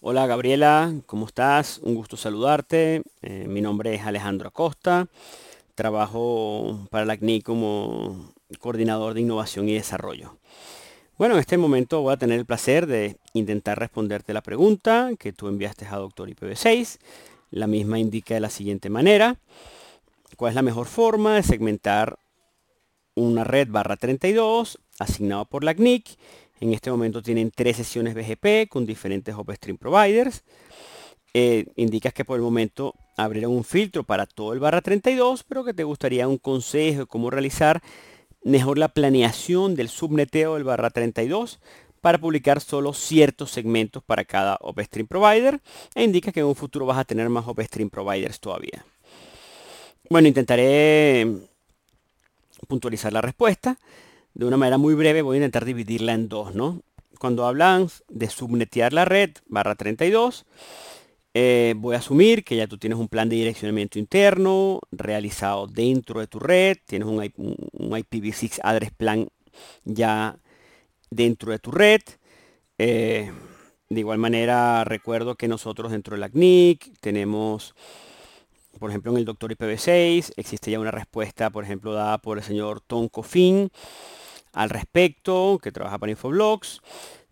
Hola Gabriela, ¿cómo estás? Un gusto saludarte. Eh, mi nombre es Alejandro Acosta. Trabajo para la CNI como coordinador de innovación y desarrollo. Bueno, en este momento voy a tener el placer de intentar responderte la pregunta que tú enviaste a Doctor IPv6. La misma indica de la siguiente manera. ¿Cuál es la mejor forma de segmentar una red barra 32 asignado por la CNIC en este momento tienen tres sesiones BGP con diferentes OpenStream providers. Eh, indicas que por el momento abrieron un filtro para todo el barra 32, pero que te gustaría un consejo de cómo realizar mejor la planeación del subneteo del barra 32 para publicar solo ciertos segmentos para cada OpenStream provider e indica que en un futuro vas a tener más OpenStream providers todavía. Bueno, intentaré puntualizar la respuesta de una manera muy breve voy a intentar dividirla en dos, ¿no? Cuando hablan de subnetear la red barra 32, eh, voy a asumir que ya tú tienes un plan de direccionamiento interno realizado dentro de tu red, tienes un, IPv6 address plan ya dentro de tu red. Eh, de igual manera, recuerdo que nosotros dentro de la CNIC tenemos, por ejemplo, en el doctor IPv6, existe ya una respuesta, por ejemplo, dada por el señor Tom Coffin, al respecto, que trabaja para Infoblogs.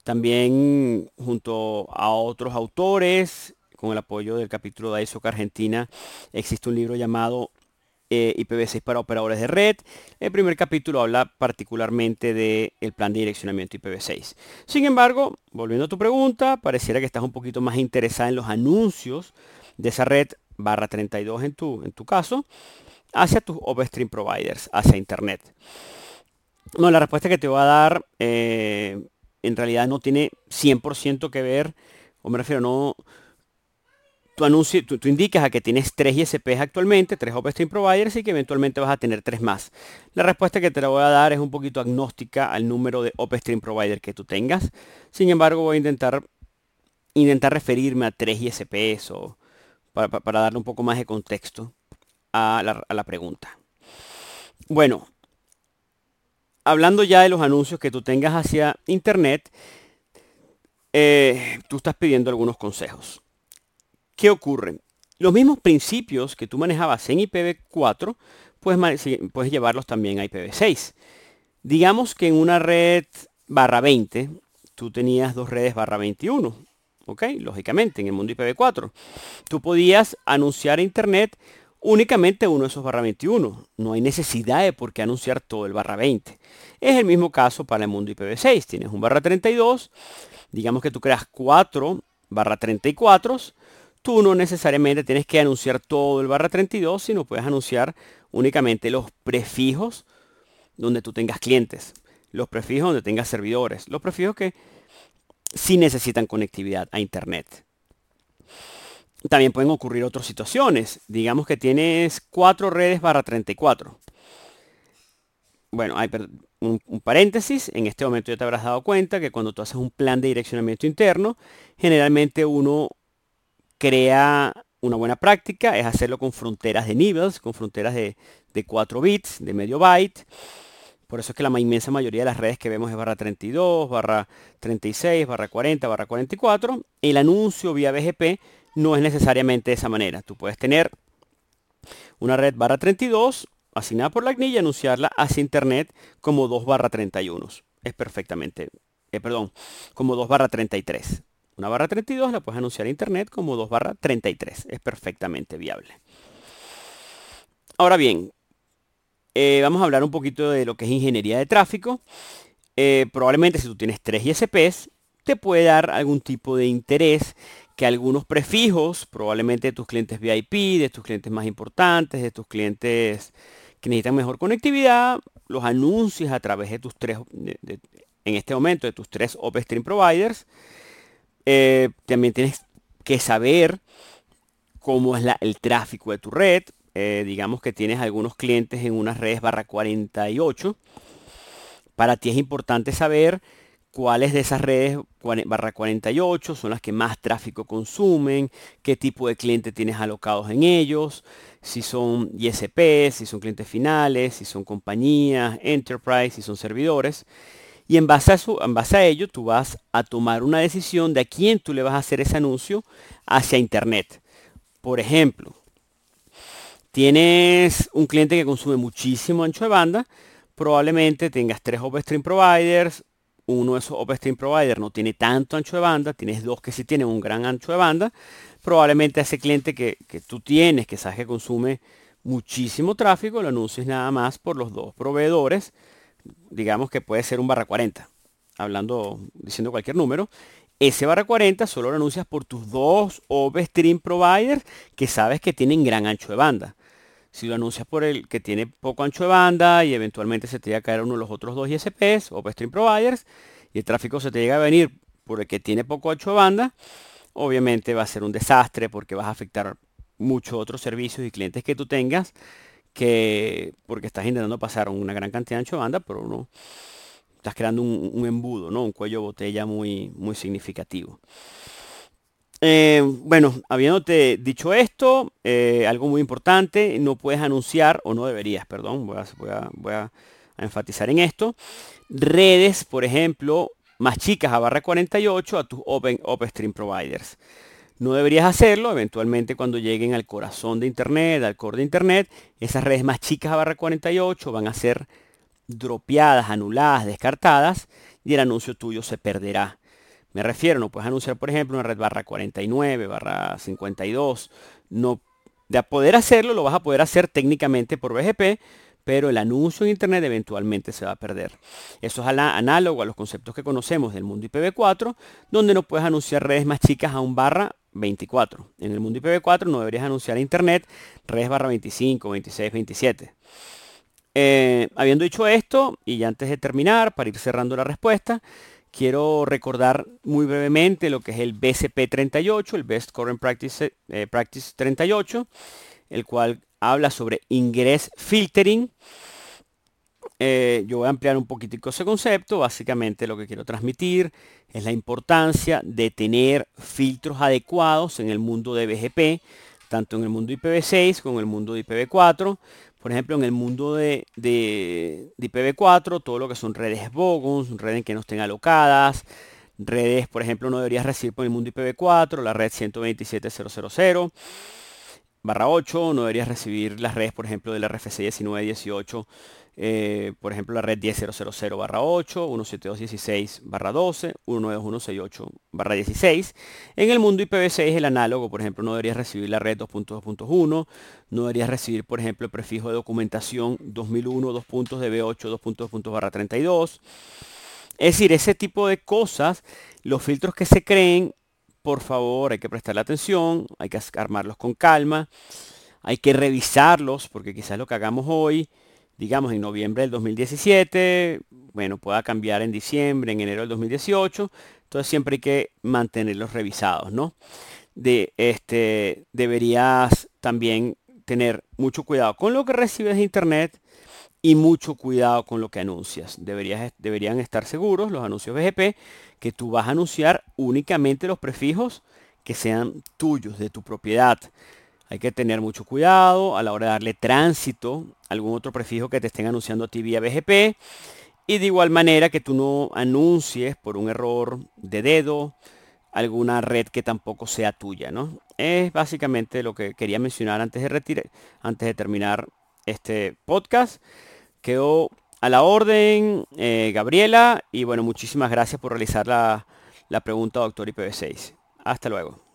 También junto a otros autores, con el apoyo del capítulo de ISOC Argentina, existe un libro llamado eh, IPv6 para operadores de red. El primer capítulo habla particularmente del plan de direccionamiento IPv6. Sin embargo, volviendo a tu pregunta, pareciera que estás un poquito más interesada en los anuncios de esa red barra 32 en tu, en tu caso, hacia tus OpenStream providers, hacia Internet. No, la respuesta que te voy a dar eh, en realidad no tiene 100% que ver, o me refiero, no... Tu anuncio, tú, indicas a que tienes tres ISPs actualmente, tres OpenStream Providers y que eventualmente vas a tener tres más. La respuesta que te la voy a dar es un poquito agnóstica al número de OpenStream Provider que tú tengas. Sin embargo, voy a intentar, intentar referirme a tres ISPs o para, darle un poco más de contexto a la, a la pregunta. Bueno, hablando ya de los anuncios que tú tengas hacia internet, eh, tú estás pidiendo algunos consejos. ¿Qué ocurre? Los mismos principios que tú manejabas en IPv4, puedes, puedes llevarlos también a IPv6. Digamos que en una red barra 20, tú tenías dos redes barra 21. ¿Ok? Lógicamente, en el mundo IPv4. Tú podías anunciar a Internet únicamente uno de esos barra 21. No hay necesidad de por qué anunciar todo el barra 20. Es el mismo caso para el mundo IPv6. Tienes un barra 32, digamos que tú creas 4 barra 34, tú no necesariamente tienes que anunciar todo el barra 32, sino puedes anunciar únicamente los prefijos donde tú tengas clientes, los prefijos donde tengas servidores, los prefijos que sí necesitan conectividad a Internet. También pueden ocurrir otras situaciones. Digamos que tienes cuatro redes barra 34. Bueno, hay un, paréntesis. En este momento ya te habrás dado cuenta que cuando tú haces un plan de direccionamiento interno, generalmente uno crea una buena práctica, es hacerlo con fronteras de niveles, con fronteras de, de 4 bits, de medio byte. Por eso es que la inmensa mayoría de las redes que vemos es barra 32, barra 36, barra 40, barra 44. El anuncio vía BGP no es necesariamente de esa manera. Tú puedes tener una red barra 32 asignada por la CNI y anunciarla hacia internet como 2 barra 31. Es perfectamente, eh, perdón, como 2 barra 33. Una barra 32 la puedes anunciar a internet como 2 barra 33. Es perfectamente viable. Ahora bien, eh, vamos a hablar un poquito de lo que es ingeniería de tráfico. Eh, probablemente si tú tienes tres ISPs, te puede dar algún tipo de interés que algunos prefijos, probablemente de tus clientes VIP, de tus clientes más importantes, de tus clientes que necesitan mejor conectividad, los anuncios a través de tus tres, en este momento, de tus tres OpenStream providers. Eh, también tienes que saber cómo es el tráfico de tu red. Eh, digamos que tienes algunos clientes en unas redes barra 48. Para ti es importante saber cuáles de esas redes barra 48 son las que más tráfico consumen, qué tipo de clientes tienes alocados en ellos, si son ISP, si son clientes finales, si son compañías, enterprise, si son servidores. Y en base, a eso, en base a ello, tú vas a tomar una decisión de a quién tú le vas a hacer ese anuncio hacia Internet. Por ejemplo, tienes un cliente que consume muchísimo ancho de banda, probablemente tengas tres OpenStream providers, uno de esos OpenStream providers no tiene tanto ancho de banda, tienes dos que sí tienen un gran ancho de banda, probablemente ese cliente que, que tú tienes, que sabes que consume muchísimo tráfico, lo anuncies nada más por los dos proveedores, digamos que puede ser un barra 40, hablando, diciendo cualquier número, ese barra 40 solo lo anuncias por tus dos OpenStream providers que sabes que tienen gran ancho de banda. Si lo anuncias por el que tiene poco ancho de banda y eventualmente se te llega a caer uno de los otros dos ISPs, OpenStream providers, y el tráfico se te llega a venir por el que tiene poco ancho de banda, obviamente va a ser un desastre porque vas a afectar muchos otros servicios y clientes que tú tengas que porque estás intentando pasar una gran cantidad de ancho de banda, pero no estás creando un, embudo, ¿no? Un cuello botella muy, muy significativo. Eh, bueno, habiéndote dicho esto, eh, algo muy importante, no puedes anunciar, o no deberías, perdón, voy a, enfatizar en esto, redes, por ejemplo, más chicas a barra 48 a tus Open, OpenStream providers. No deberías hacerlo, eventualmente cuando lleguen al corazón de Internet, al core de Internet, esas redes más chicas a barra 48 van a ser dropeadas, anuladas, descartadas y el anuncio tuyo se perderá. Me refiero, no puedes anunciar, por ejemplo, una red barra 49, barra 52. No, de poder hacerlo, lo vas a poder hacer técnicamente por BGP, pero el anuncio en Internet eventualmente se va a perder. Eso es análogo a los conceptos que conocemos del mundo IPv4, donde no puedes anunciar redes más chicas a un barra 24. En el mundo IPv4 no deberías anunciar a Internet redes barra 25, 26, 27. habiendo dicho esto, y antes de terminar, para ir cerrando la respuesta, quiero recordar muy brevemente lo que es el BCP 38, el Best Current Practice, eh, Practice 38, el cual habla sobre ingress filtering. Eh, yo voy a ampliar un poquitico ese concepto. Básicamente lo que quiero transmitir es la importancia de tener filtros adecuados en el mundo de BGP, tanto en el mundo IPv6 como en el mundo de IPv4. Por ejemplo, en el mundo de, IPv4, todo lo que son redes bogons, redes que no estén alocadas, redes, por ejemplo, no deberías recibir por el mundo IPv4, la red 127.000 barra 8, no deberías recibir las redes, por ejemplo, del RFC 1918 eh, por ejemplo, la red 10.000 barra 8, 172.16 barra 12, 192.168 barra 16. En el mundo IPv6 es el análogo, por ejemplo, no deberías recibir la red 2.2.1, no deberías recibir, por ejemplo, el prefijo de documentación 2001, 2 puntos de B8, 2 puntos, puntos barra 32. Es decir, ese tipo de cosas, los filtros que se creen, por favor, hay que prestarle atención, hay que armarlos con calma, hay que revisarlos, porque quizás lo que hagamos hoy digamos, en noviembre del 2017, bueno, pueda cambiar en diciembre, en enero del 2018. Entonces siempre hay que mantenerlos revisados, ¿no? De, este, deberías también tener mucho cuidado con lo que recibes de internet y mucho cuidado con lo que anuncias. Deberías, deberían estar seguros los anuncios BGP que tú vas a anunciar únicamente los prefijos que sean tuyos, de tu propiedad. Hay que tener mucho cuidado a la hora de darle tránsito a algún otro prefijo que te estén anunciando a ti vía BGP. Y de igual manera que tú no anuncies por un error de dedo alguna red que tampoco sea tuya, ¿no? Es básicamente lo que quería mencionar antes de retirar, antes de terminar este podcast. Quedó a la orden, eh, Gabriela, y bueno, muchísimas gracias por realizar la, la pregunta, doctor IPv6. Hasta luego.